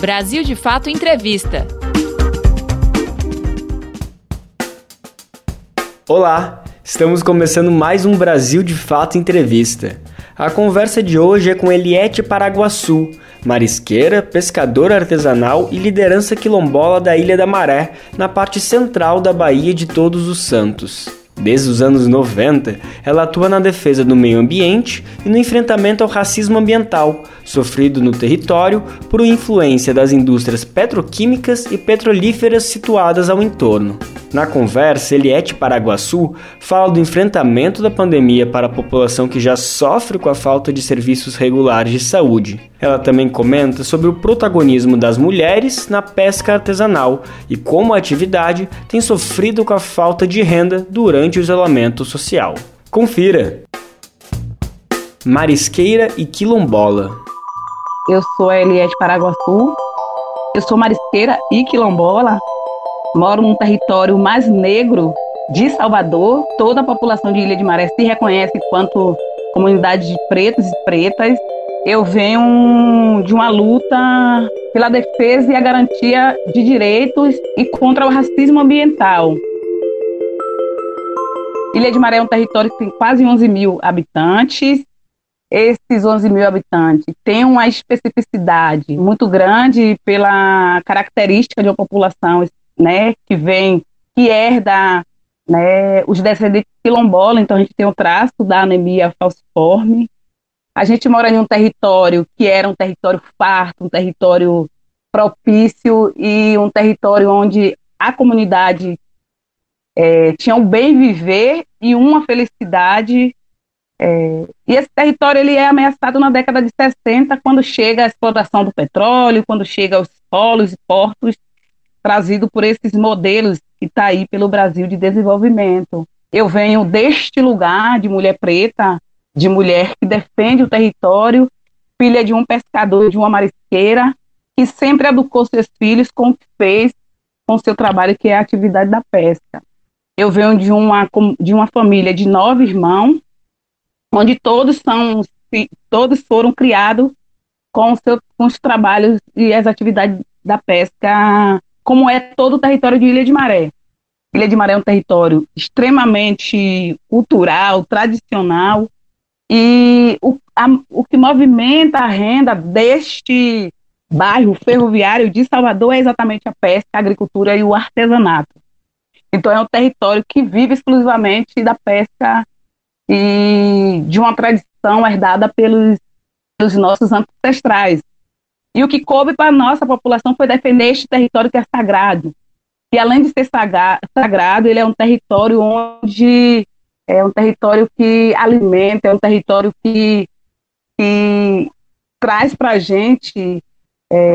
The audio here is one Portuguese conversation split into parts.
Brasil de Fato Entrevista. Olá, estamos começando mais um Brasil de Fato Entrevista. A conversa de hoje é com Eliette Paraguaçu, marisqueira, pescadora artesanal e liderança quilombola da Ilha da Maré, na parte central da Baía de Todos os Santos. Desde os anos 90, ela atua na defesa do meio ambiente e no enfrentamento ao racismo ambiental, sofrido no território por influência das indústrias petroquímicas e petrolíferas situadas ao entorno. Na conversa, Eliette Paraguaçu fala do enfrentamento da pandemia para a população que já sofre com a falta de serviços regulares de saúde. Ela também comenta sobre o protagonismo das mulheres na pesca artesanal e como a atividade tem sofrido com a falta de renda durante o isolamento social. Confira! Marisqueira e quilombola. Eu sou a Eliette Paraguaçu, eu sou marisqueira e quilombola, moro num território mais negro de Salvador. Toda a população de Ilha de Maré se reconhece quanto comunidade de pretos e pretas. Eu venho de uma luta pela defesa e a garantia de direitos e contra o racismo ambiental. Ilha de Maré é um território que tem quase 11 mil habitantes. Esses 11 mil habitantes têm uma especificidade muito grande pela característica de uma população né, que vem, que herda né, os descendentes quilombola, então a gente tem o traço da anemia falciforme. A gente mora em um território que era um território farto, um território propício e um território onde a comunidade é, tinha um bem viver e uma felicidade. É, e esse território ele é ameaçado na década de 60, quando chega a exploração do petróleo, quando chega os polos e portos trazido por esses modelos que está aí pelo Brasil de desenvolvimento. Eu venho deste lugar de mulher preta, de mulher que defende o território, filha de um pescador de uma marisqueira, que sempre educou seus filhos com o que fez com seu trabalho, que é a atividade da pesca. Eu venho de uma, de uma família de nove irmãos, onde todos são todos foram criados com, seu, com os trabalhos e as atividades da pesca como é todo o território de Ilha de Maré. Ilha de Maré é um território extremamente cultural, tradicional, e o, a, o que movimenta a renda deste bairro ferroviário de Salvador é exatamente a pesca, a agricultura e o artesanato. Então é um território que vive exclusivamente da pesca e de uma tradição herdada pelos, pelos nossos ancestrais. E o que coube para a nossa população foi defender este território que é sagrado. E além de ser sagrado, ele é um território onde é um território que alimenta, é um território que, que traz para a gente é,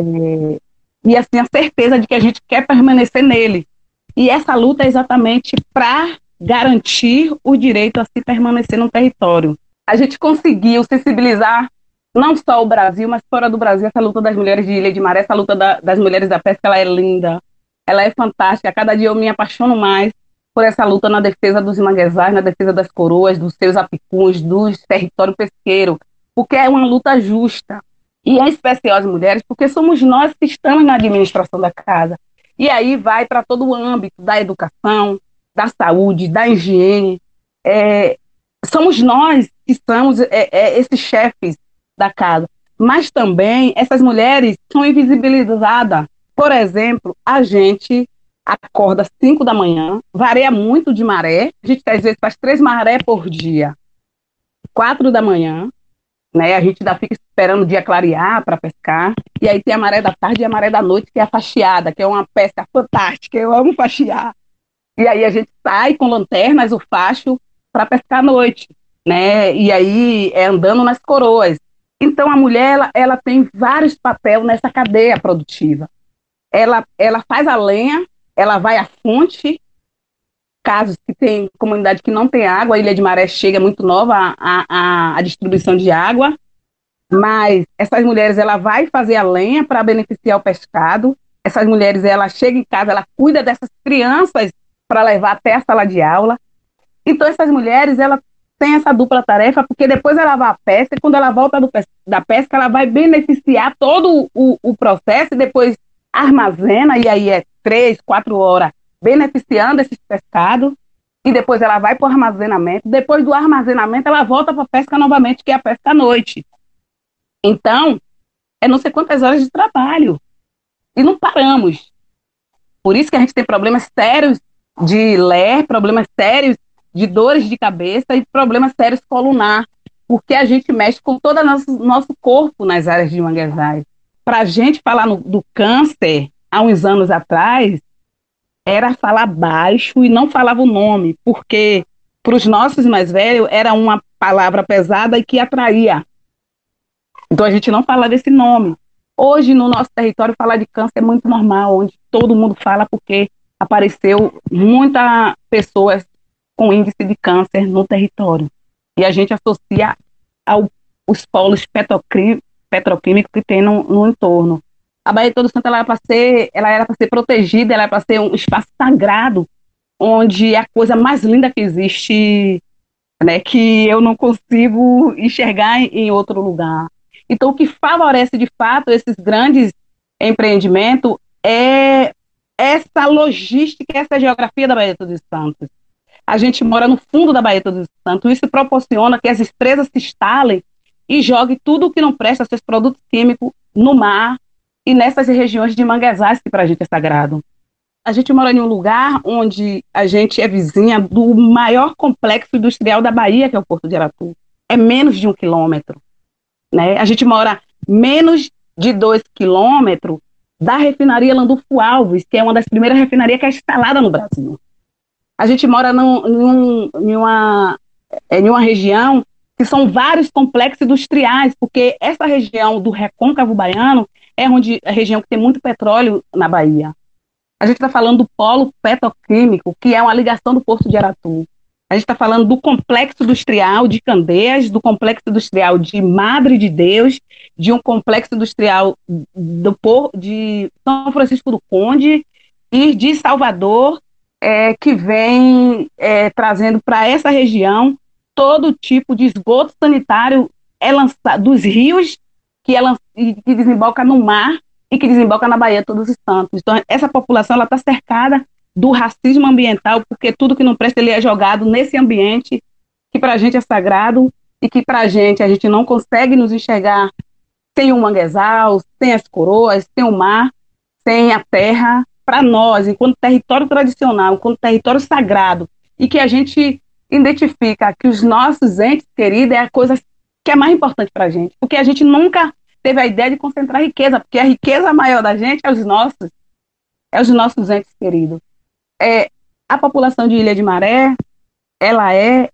e assim a certeza de que a gente quer permanecer nele. E essa luta é exatamente para garantir o direito a se permanecer no território. A gente conseguiu sensibilizar não só o Brasil, mas fora do Brasil, essa luta das mulheres de Ilha de Maré, essa luta da, das mulheres da pesca, ela é linda, ela é fantástica. Cada dia eu me apaixono mais por essa luta na defesa dos manguezais, na defesa das coroas, dos seus apicuns, do território pesqueiro, porque é uma luta justa. E em especial as mulheres, porque somos nós que estamos na administração da casa. E aí vai para todo o âmbito da educação, da saúde, da higiene. É, somos nós que somos é, é, esses chefes da casa. Mas também essas mulheres são invisibilizadas. Por exemplo, a gente acorda às 5 da manhã, varia muito de maré, a gente às vezes faz três maré por dia. 4 da manhã, né? A gente ainda fica esperando o dia clarear para pescar. E aí tem a maré da tarde e a maré da noite, que é a faxiada, que é uma pesca fantástica. Eu amo faxiar. E aí a gente sai com lanternas, o facho, para pescar à noite, né? E aí é andando nas coroas. Então, a mulher ela, ela tem vários papéis nessa cadeia produtiva. Ela, ela faz a lenha, ela vai à fonte, casos que tem comunidade que não tem água, a Ilha de Maré chega muito nova a, a, a distribuição de água, mas essas mulheres ela vai fazer a lenha para beneficiar o pescado. Essas mulheres ela chega em casa, ela cuida dessas crianças para levar até a sala de aula. Então essas mulheres ela tem essa dupla tarefa, porque depois ela vai à pesca, e quando ela volta do, da pesca, ela vai beneficiar todo o, o processo e depois armazena, e aí é três, quatro horas beneficiando esses pescados, e depois ela vai para o armazenamento. Depois do armazenamento, ela volta para a pesca novamente, que é a pesca à noite. Então, é não sei quantas horas de trabalho. E não paramos. Por isso que a gente tem problemas sérios de ler, problemas sérios de dores de cabeça e problemas sérios colunar, porque a gente mexe com todo o nosso, nosso corpo nas áreas de manguezais. Para a gente falar no, do câncer, há uns anos atrás, era falar baixo e não falava o nome, porque para os nossos mais velhos era uma palavra pesada e que atraía. Então a gente não falava esse nome. Hoje, no nosso território, falar de câncer é muito normal, onde todo mundo fala porque apareceu muitas pessoas com índice de câncer no território. E a gente associa aos polos petroquímicos que tem no, no entorno. A Baía de Todo Santo ela era para ser, ela era para ser protegida, ela era para ser um espaço sagrado, onde a coisa mais linda que existe, né, que eu não consigo enxergar em, em outro lugar. Então, o que favorece de fato esses grandes empreendimentos é essa logística, essa geografia da Baía dos Santos. A gente mora no fundo da Baía dos Santos, isso proporciona que as empresas se instalem e joguem tudo o que não presta, seus produtos químicos, no mar e nessas regiões de manguezais que para a gente é sagrado. A gente mora em um lugar onde a gente é vizinha do maior complexo industrial da Bahia, que é o Porto de Aratu. É menos de um quilômetro. Né? A gente mora menos de dois quilômetros da refinaria Landulfo Alves, que é uma das primeiras refinarias que é instalada no Brasil. A gente mora num, num, em, uma, é, em uma região que são vários complexos industriais, porque essa região do recôncavo baiano é onde a região que tem muito petróleo na Bahia. A gente está falando do polo petroquímico, que é uma ligação do Porto de Aratu. A gente está falando do complexo industrial de Candeias, do complexo industrial de Madre de Deus, de um complexo industrial do, de São Francisco do Conde e de Salvador, é, que vem é, trazendo para essa região todo tipo de esgoto sanitário é lançado, dos rios que, é, que desemboca no mar e que desemboca na Baía Todos os Santos. Então, essa população está cercada do racismo ambiental, porque tudo que não presta ele é jogado nesse ambiente que para a gente é sagrado e que para a gente a gente não consegue nos enxergar sem o manguezal, sem as coroas, sem o mar, sem a terra. Para nós, enquanto território tradicional, enquanto território sagrado, e que a gente identifica que os nossos entes queridos é a coisa que é mais importante para a gente, porque a gente nunca teve a ideia de concentrar riqueza, porque a riqueza maior da gente é os nossos, é os nossos entes queridos é, a população de Ilha de Maré, ela é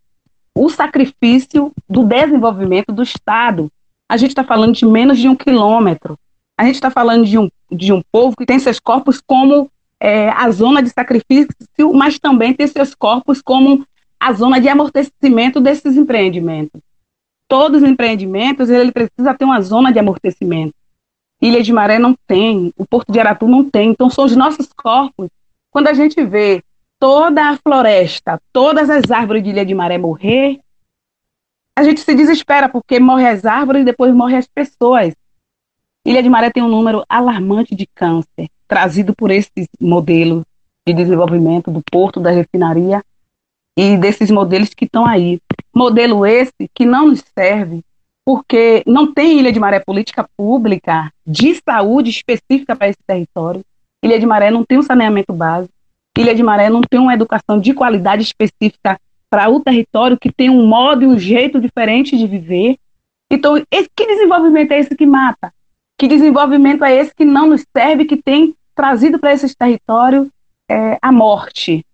o sacrifício do desenvolvimento do Estado. A gente está falando de menos de um quilômetro. A gente está falando de um, de um povo que tem seus corpos como é, a zona de sacrifício, mas também tem seus corpos como a zona de amortecimento desses empreendimentos. Todos os empreendimentos, ele precisa ter uma zona de amortecimento. Ilha de Maré não tem, o Porto de Aratu não tem. Então, são os nossos corpos quando a gente vê toda a floresta, todas as árvores de Ilha de Maré morrer, a gente se desespera, porque morre as árvores e depois morre as pessoas. Ilha de Maré tem um número alarmante de câncer, trazido por esses modelos de desenvolvimento do porto, da refinaria e desses modelos que estão aí. Modelo esse que não nos serve, porque não tem Ilha de Maré política pública de saúde específica para esse território. Ilha de Maré não tem um saneamento básico. Ilha de Maré não tem uma educação de qualidade específica para o território que tem um modo e um jeito diferente de viver. Então, esse, que desenvolvimento é esse que mata? Que desenvolvimento é esse que não nos serve, que tem trazido para esses territórios é, a morte?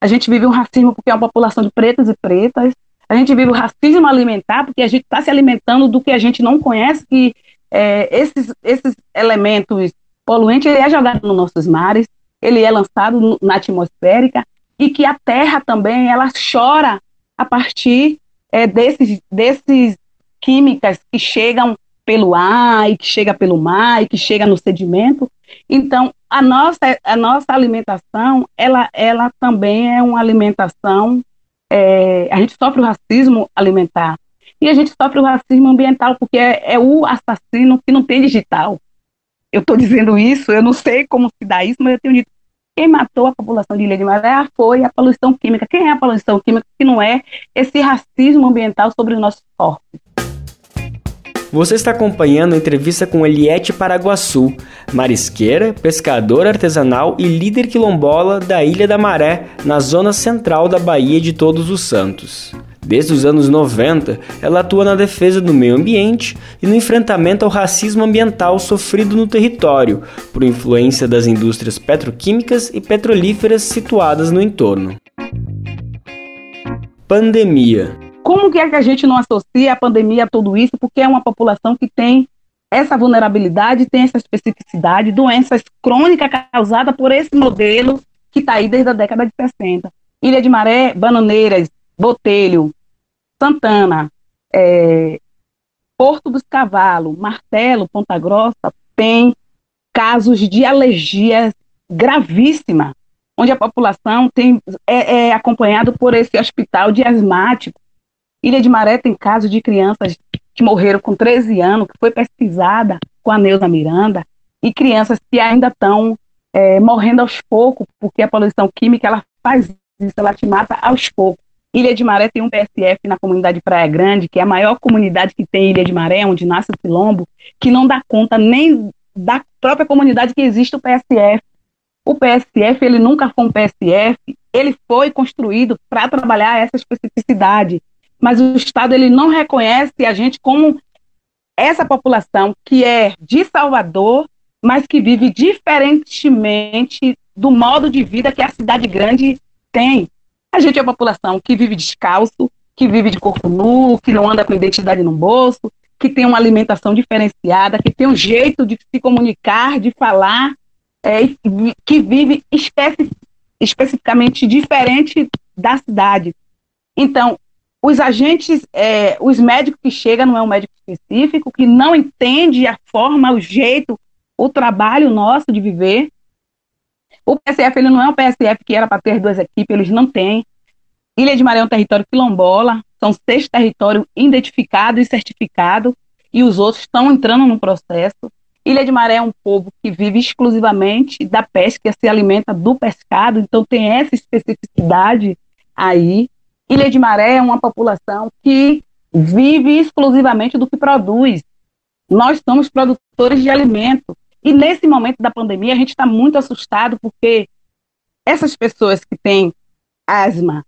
A gente vive um racismo porque é uma população de pretos e pretas. A gente vive o racismo alimentar porque a gente está se alimentando do que a gente não conhece, que é, esses, esses elementos poluente ele é jogado nos nossos mares, ele é lançado na atmosférica e que a Terra também ela chora a partir é, desses, desses químicas que chegam pelo ar e que chega pelo mar e que chega no sedimento. Então, a nossa, a nossa alimentação, ela, ela também é uma alimentação é, a gente sofre o racismo alimentar e a gente sofre o racismo ambiental porque é, é o assassino que não tem digital. Eu estou dizendo isso, eu não sei como se dá isso, mas eu tenho dito quem matou a população de Ilha de Maré foi a poluição química. Quem é a poluição química que não é esse racismo ambiental sobre os nossos corpos? Você está acompanhando a entrevista com Eliette Paraguaçu, marisqueira, pescadora artesanal e líder quilombola da Ilha da Maré, na zona central da Baía de Todos os Santos. Desde os anos 90, ela atua na defesa do meio ambiente e no enfrentamento ao racismo ambiental sofrido no território, por influência das indústrias petroquímicas e petrolíferas situadas no entorno. Pandemia. Como que é que a gente não associa a pandemia a tudo isso? Porque é uma população que tem essa vulnerabilidade, tem essa especificidade, doenças crônicas causadas por esse modelo que está aí desde a década de 60. Ilha de Maré, Bananeiras, Botelho, Santana, é, Porto dos Cavalos, Martelo, Ponta Grossa, tem casos de alergia gravíssima, onde a população tem, é, é acompanhado por esse hospital de asmático. Ilha de Maré tem casos de crianças que morreram com 13 anos, que foi pesquisada com a Neuza Miranda, e crianças que ainda estão é, morrendo aos poucos, porque a poluição química ela faz isso, ela te mata aos poucos. Ilha de Maré tem um PSF na comunidade Praia Grande, que é a maior comunidade que tem Ilha de Maré, onde nasce o Quilombo, que não dá conta nem da própria comunidade que existe o PSF. O PSF, ele nunca foi um PSF, ele foi construído para trabalhar essa especificidade, mas o Estado ele não reconhece a gente como essa população que é de Salvador, mas que vive diferentemente do modo de vida que a cidade grande tem. A gente é uma população que vive descalço, que vive de corpo nu, que não anda com identidade no bolso, que tem uma alimentação diferenciada, que tem um jeito de se comunicar, de falar, é, que vive especi especificamente diferente da cidade. Então, os agentes, é, os médicos que chegam não é um médico específico, que não entende a forma, o jeito, o trabalho nosso de viver, o PSF ele não é um PSF que era para ter duas equipes, eles não têm. Ilha de Maré é um território quilombola, são seis territórios identificados e certificados, e os outros estão entrando no processo. Ilha de Maré é um povo que vive exclusivamente da pesca, se alimenta do pescado, então tem essa especificidade aí. Ilha de Maré é uma população que vive exclusivamente do que produz. Nós somos produtores de alimento. E nesse momento da pandemia, a gente está muito assustado porque essas pessoas que têm asma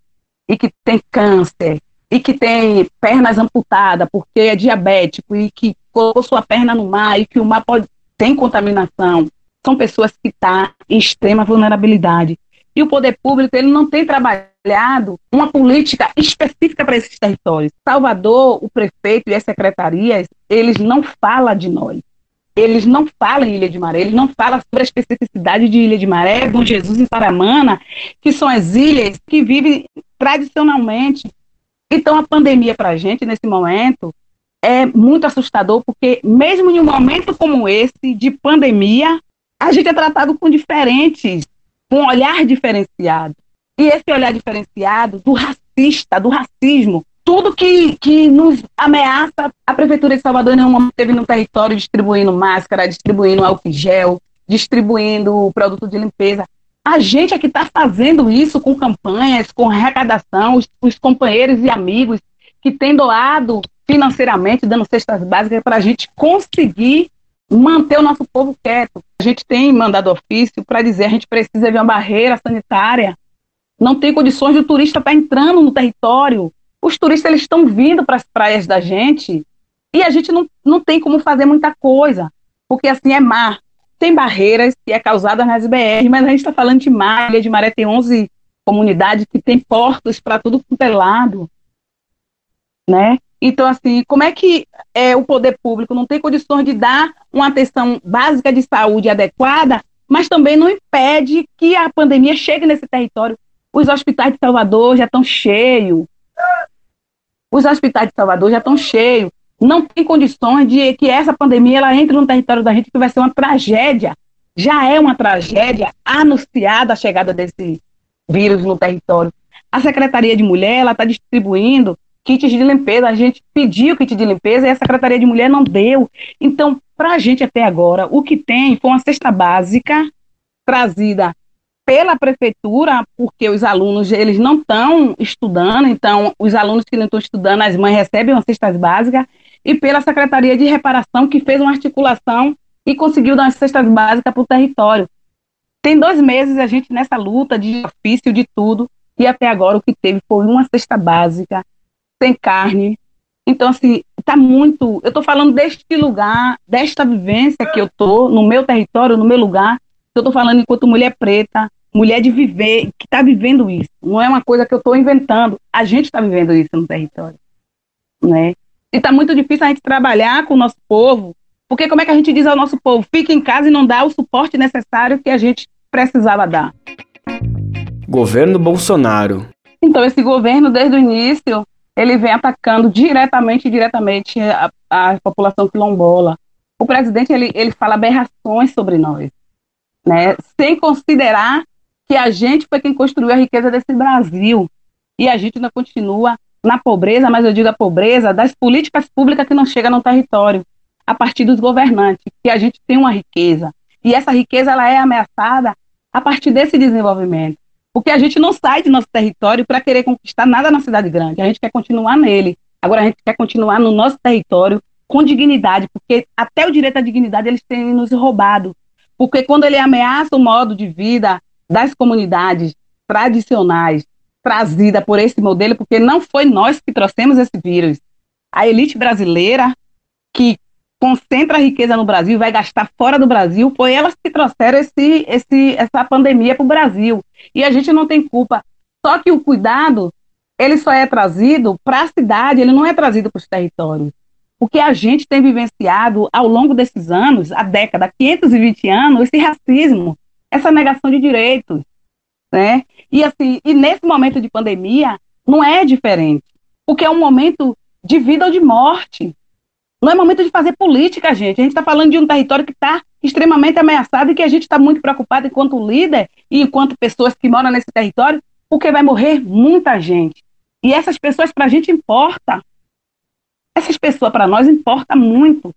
e que têm câncer e que têm pernas amputadas porque é diabético e que colocou sua perna no mar e que o mar pode tem contaminação, são pessoas que estão tá em extrema vulnerabilidade. E o poder público ele não tem trabalhado uma política específica para esses territórios. Salvador, o prefeito e as secretarias, eles não falam de nós eles não falam em Ilha de Maré, eles não falam sobre a especificidade de Ilha de Maré, Bom Jesus e Paramana, que são as ilhas que vivem tradicionalmente. Então, a pandemia para a gente, nesse momento, é muito assustador, porque mesmo em um momento como esse, de pandemia, a gente é tratado com diferentes, um olhar diferenciado. E esse olhar diferenciado do racista, do racismo, tudo que, que nos ameaça, a Prefeitura de Salvador nenhum momento teve no território distribuindo máscara, distribuindo álcool gel, distribuindo produto de limpeza. A gente é que está fazendo isso com campanhas, com arrecadação, os, os, companheiros e amigos que têm doado financeiramente, dando cestas básicas para a gente conseguir manter o nosso povo quieto. A gente tem mandado ofício para dizer a gente precisa de uma barreira sanitária. Não tem condições do turista estar tá entrando no território os turistas eles estão vindo para as praias da gente e a gente não, não tem como fazer muita coisa, porque assim é mar. Tem barreiras que é causada nas BR, mas a gente está falando de mar, de Maré tem 11 comunidades que tem portos para tudo quanto é lado, né? Então, assim, como é que é, o poder público não tem condições de dar uma atenção básica de saúde adequada, mas também não impede que a pandemia chegue nesse território? Os hospitais de Salvador já estão cheios, os hospitais de Salvador já estão cheios. Não tem condições de que essa pandemia ela entre no território da gente, que vai ser uma tragédia. Já é uma tragédia anunciada a chegada desse vírus no território. A Secretaria de Mulher, está distribuindo kits de limpeza. A gente pediu kit de limpeza e a Secretaria de Mulher não deu. Então, para a gente até agora, o que tem foi uma cesta básica trazida pela prefeitura, porque os alunos eles não estão estudando, então os alunos que não estão estudando, as mães recebem uma cestas básicas, e pela Secretaria de Reparação, que fez uma articulação e conseguiu dar uma cestas básicas para o território. Tem dois meses a gente nessa luta de ofício, de tudo, e até agora o que teve foi uma cesta básica, sem carne. Então, assim, está muito. Eu estou falando deste lugar, desta vivência que eu estou, no meu território, no meu lugar. Eu estou falando enquanto mulher preta, mulher de viver, que está vivendo isso. Não é uma coisa que eu estou inventando. A gente está vivendo isso no território. Né? E está muito difícil a gente trabalhar com o nosso povo, porque como é que a gente diz ao nosso povo, fica em casa e não dá o suporte necessário que a gente precisava dar? Governo Bolsonaro. Então, esse governo, desde o início, ele vem atacando diretamente diretamente a, a, população quilombola. O presidente, ele, ele fala aberrações sobre nós, né? sem considerar que a gente foi quem construiu a riqueza desse Brasil. E a gente ainda continua na pobreza, mas eu digo a pobreza das políticas públicas que não chegam no território, a partir dos governantes, que a gente tem uma riqueza. E essa riqueza ela é ameaçada a partir desse desenvolvimento. Porque a gente não sai de nosso território para querer conquistar nada na cidade grande, a gente quer continuar nele. Agora a gente quer continuar no nosso território com dignidade, porque até o direito à dignidade eles têm nos roubado. Porque quando ele ameaça o modo de vida das comunidades tradicionais, trazida por esse modelo, porque não foi nós que trouxemos esse vírus. A elite brasileira, que concentra a riqueza no Brasil vai gastar fora do Brasil, foi elas que trouxeram esse, esse, essa pandemia para o Brasil. E a gente não tem culpa. Só que o cuidado, ele só é trazido para a cidade, ele não é trazido para os territórios. Porque a gente tem vivenciado ao longo desses anos, a década, 520 anos, esse racismo, essa negação de direitos, né? E assim, e nesse momento de pandemia não é diferente, porque é um momento de vida ou de morte. Não é momento de fazer política, gente. A gente está falando de um território que está extremamente ameaçado e que a gente está muito preocupado enquanto líder e enquanto pessoas que moram nesse território, porque vai morrer muita gente. E essas pessoas para a gente importa. Essas pessoas para nós importa muito.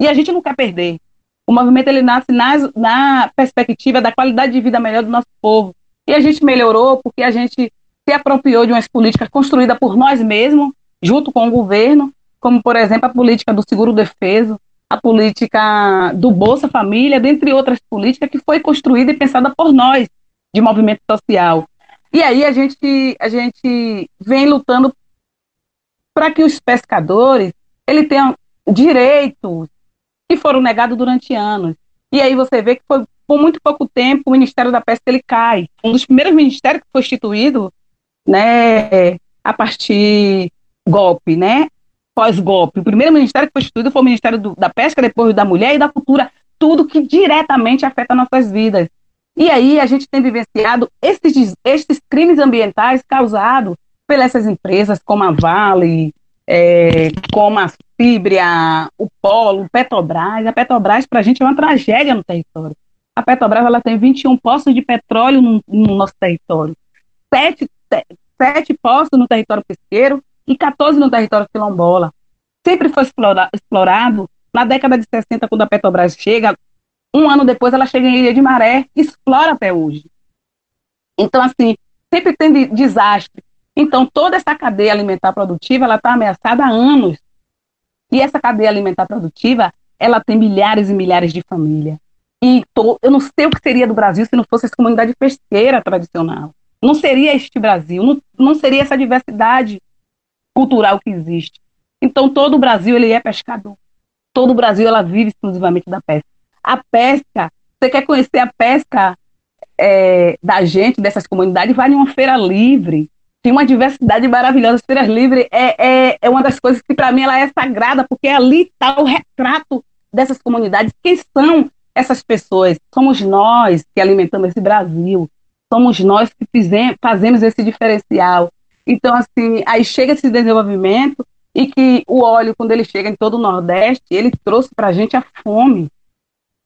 E a gente não quer perder. O movimento ele nasce na, na perspectiva da qualidade de vida melhor do nosso povo. E a gente melhorou porque a gente se apropriou de umas políticas construídas por nós mesmos, junto com o governo, como, por exemplo, a política do seguro-defeso, a política do Bolsa Família, dentre outras políticas que foi construída e pensada por nós, de movimento social. E aí a gente, a gente vem lutando para que os pescadores ele tenham direitos que foram negados durante anos. E aí você vê que foi por muito pouco tempo o Ministério da Pesca ele cai. Um dos primeiros ministérios que foi instituído, né, a partir golpe, né, pós-golpe. O primeiro ministério que foi instituído foi o Ministério do, da Pesca, depois da Mulher e da Cultura, tudo que diretamente afeta nossas vidas. E aí a gente tem vivenciado esses, esses crimes ambientais causados pelas essas empresas como a Vale, é, como a Fibria, o Polo, Petrobras. A Petrobras, para a gente, é uma tragédia no território. A Petrobras ela tem 21 poços de petróleo no, no nosso território, sete, sete poços no território pesqueiro e 14 no território quilombola. Sempre foi explora, explorado. Na década de 60, quando a Petrobras chega, um ano depois ela chega em Ilha de Maré, explora até hoje. Então, assim, sempre tem desastre. Então, toda essa cadeia alimentar produtiva, ela está ameaçada há anos. E essa cadeia alimentar produtiva, ela tem milhares e milhares de famílias. E tô, eu não sei o que seria do Brasil se não fosse essa comunidade pesqueira tradicional. Não seria este Brasil, não, não seria essa diversidade cultural que existe. Então, todo o Brasil ele é pescador. Todo o Brasil ela vive exclusivamente da pesca. A pesca, você quer conhecer a pesca é, da gente, dessas comunidades, vai em uma feira livre, tem uma diversidade maravilhosa. Feiras Livres é, é, é uma das coisas que, para mim, ela é sagrada, porque ali está o retrato dessas comunidades. Quem são essas pessoas? Somos nós que alimentamos esse Brasil. Somos nós que fizemos, fazemos esse diferencial. Então, assim, aí chega esse desenvolvimento e que o óleo, quando ele chega em todo o Nordeste, ele trouxe para a gente a fome.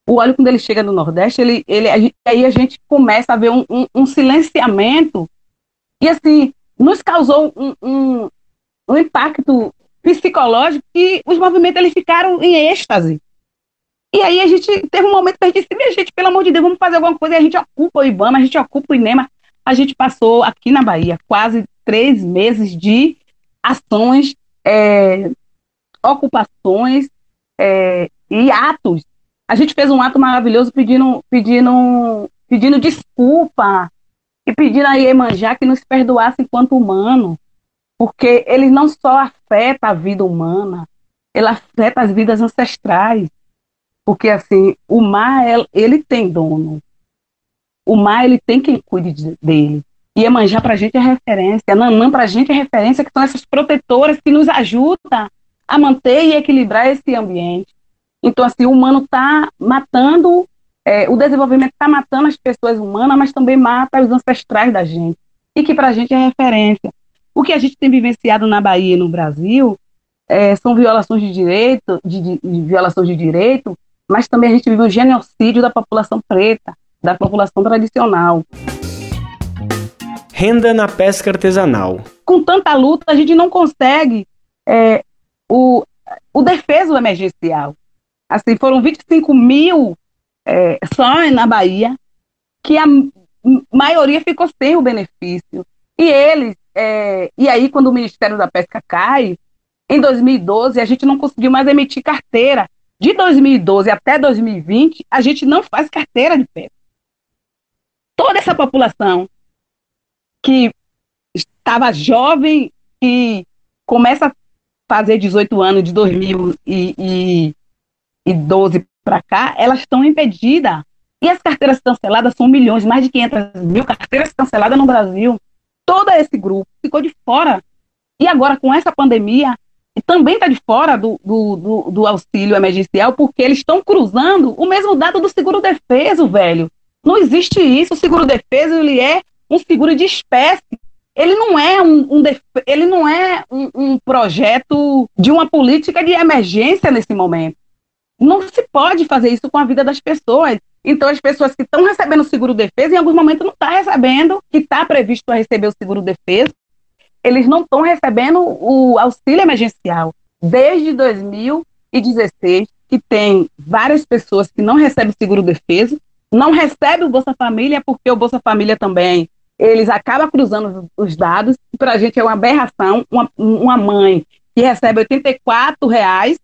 O óleo, quando ele chega no Nordeste, ele, ele, aí a gente começa a ver um, um, um silenciamento E assim, nos causou um, um, um impacto psicológico que os movimentos eles ficaram em êxtase. E aí a gente teve um momento que a gente disse, minha gente, pelo amor de Deus, vamos fazer alguma coisa. E a gente ocupa o IBAMA, a gente ocupa o INEMA. A gente passou aqui na Bahia quase três meses de ações, é, ocupações é, e atos. A gente fez um ato maravilhoso pedindo, pedindo, pedindo desculpa e pedindo a Iemanjá que nos perdoasse enquanto humano, porque ele não só afeta a vida humana, ele afeta as vidas ancestrais. Porque, assim, o mar, ele tem dono. O mar, ele tem quem cuide dele. E Iemanjá para a gente é referência, Nanã para a gente é referência, que são essas protetoras que nos ajudam a manter e equilibrar esse ambiente. Então, assim, o humano está matando, é, o desenvolvimento está matando as pessoas humanas, mas também mata os ancestrais da gente, e que para a gente é referência. O que a gente tem vivenciado na Bahia e no Brasil é, são violações de direito, de, de, de violações de direito mas também a gente vive o genocídio da população preta, da população tradicional. Renda na pesca artesanal. Com tanta luta, a gente não consegue é, o, o defeso emergencial. Assim, foram 25 mil é, só na Bahia, que a maioria ficou sem o benefício. E eles, é, e aí quando o Ministério da Pesca cai, em 2012 a gente não conseguiu mais emitir carteira de 2012 até 2020, a gente não faz carteira de pesca. Toda essa população que estava jovem e começa a fazer 18 anos de 2012 para cá, elas estão impedidas. E as carteiras canceladas são milhões, mais de 500 mil carteiras canceladas no Brasil. Todo esse grupo ficou de fora. E agora, com essa pandemia, também está de fora do, do, do, do, auxílio emergencial, porque eles estão cruzando o mesmo dado do seguro defeso, velho. Não existe isso. O seguro defeso ele é um seguro de espécie. Ele não é um, um ele não é um, um projeto de uma política de emergência nesse momento. Não se pode fazer isso com a vida das pessoas. Então, as pessoas que estão recebendo o seguro defesa, em algum momento não estão tá recebendo, que está previsto para receber o seguro defesa, eles não estão recebendo o auxílio emergencial. Desde 2016, que tem várias pessoas que não recebem seguro defesa, não recebem o Bolsa Família, porque o Bolsa Família também, eles acabam cruzando os dados, para a gente é uma aberração, uma, uma mãe que recebe 84 reais,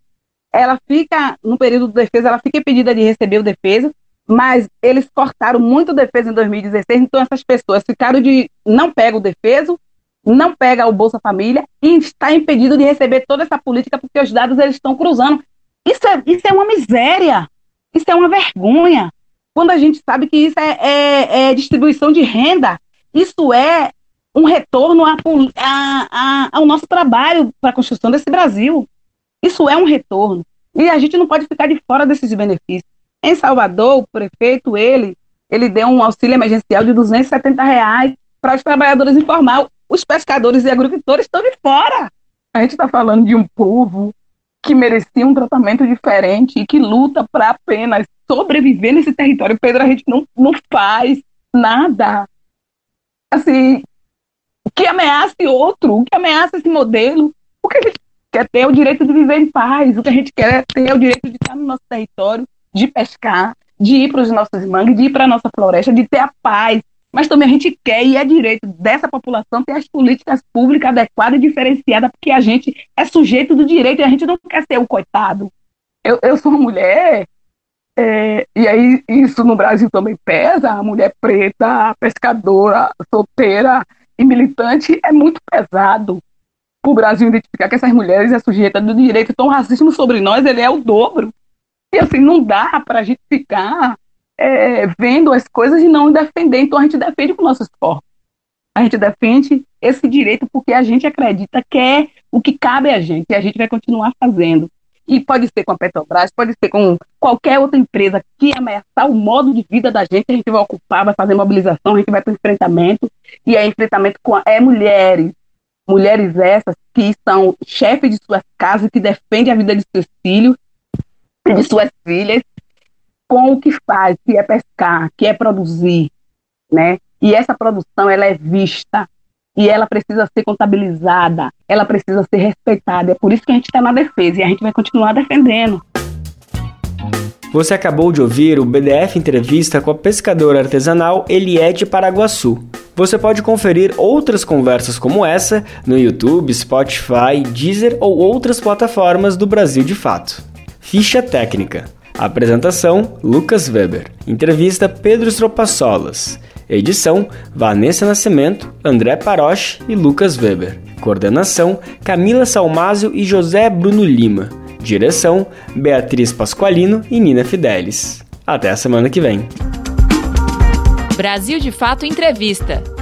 ela fica, no período de defesa, ela fica impedida de receber o defesa, mas eles cortaram muito defesa em 2016, então essas pessoas ficaram de, não pegam o defeso, não pega o Bolsa Família e está impedido de receber toda essa política porque os dados eles estão cruzando. Isso é, isso é uma miséria, isso é uma vergonha. Quando a gente sabe que isso é, é, é distribuição de renda, isso é um retorno a, a, a, ao nosso trabalho para a construção desse Brasil. Isso é um retorno. E a gente não pode ficar de fora desses benefícios. Em Salvador, o prefeito, ele, ele deu um auxílio emergencial de 270 reais para os trabalhadores informais os pescadores e agricultores estão de fora. A gente está falando de um povo que merecia um tratamento diferente e que luta para apenas sobreviver nesse território. Pedro, a gente não, não faz nada. Assim, que ameace outro, que ameace esse modelo. O que a gente quer ter é o direito de viver em paz, o que a gente quer é ter o direito de estar no nosso território, de pescar, de ir para os nossos mangues, de ir para a nossa floresta, de ter a paz, mas também a gente quer e é direito dessa população ter as políticas públicas adequadas e diferenciadas, porque a gente é sujeito do direito e a gente não quer ser o coitado. Eu, eu sou mulher, é, e aí isso no Brasil também pesa, a mulher preta, pescadora, solteira e militante é muito pesado para o Brasil identificar que essas mulheres é sujeita do direito. Então o racismo sobre nós ele é o dobro. E assim, não dá para a gente ficar é, vendo as coisas e não defender. Então a gente defende com nossos corpos. A gente defende esse direito porque a gente acredita que é o que cabe a gente e a gente vai continuar fazendo. E pode ser com a Petrobras, pode ser com qualquer outra empresa que ameaçar o modo de vida da gente, a gente vai ocupar, vai fazer mobilização, a gente vai para enfrentamento. E é enfrentamento com é mulheres, mulheres essas que são chefes de suas casas, que defendem a vida de seus filhos de suas filhas, com o que faz, que é pescar, que é produzir, né? E essa produção ela é vista e ela precisa ser contabilizada, ela precisa ser respeitada. É por isso que a gente está na defesa e a gente vai continuar defendendo. Você acabou de ouvir o BDF Entrevista com a pescadora artesanal Eliette Paraguaçu. Você pode conferir outras conversas como essa no YouTube, Spotify, Deezer ou outras plataformas do Brasil de Fato. Ficha técnica. Apresentação: Lucas Weber. Entrevista: Pedro Estropassolas. Edição: Vanessa Nascimento, André Paroche e Lucas Weber. Coordenação: Camila Salmásio e José Bruno Lima. Direção: Beatriz Pasqualino e Nina Fidelis. Até a semana que vem. Brasil de Fato Entrevista.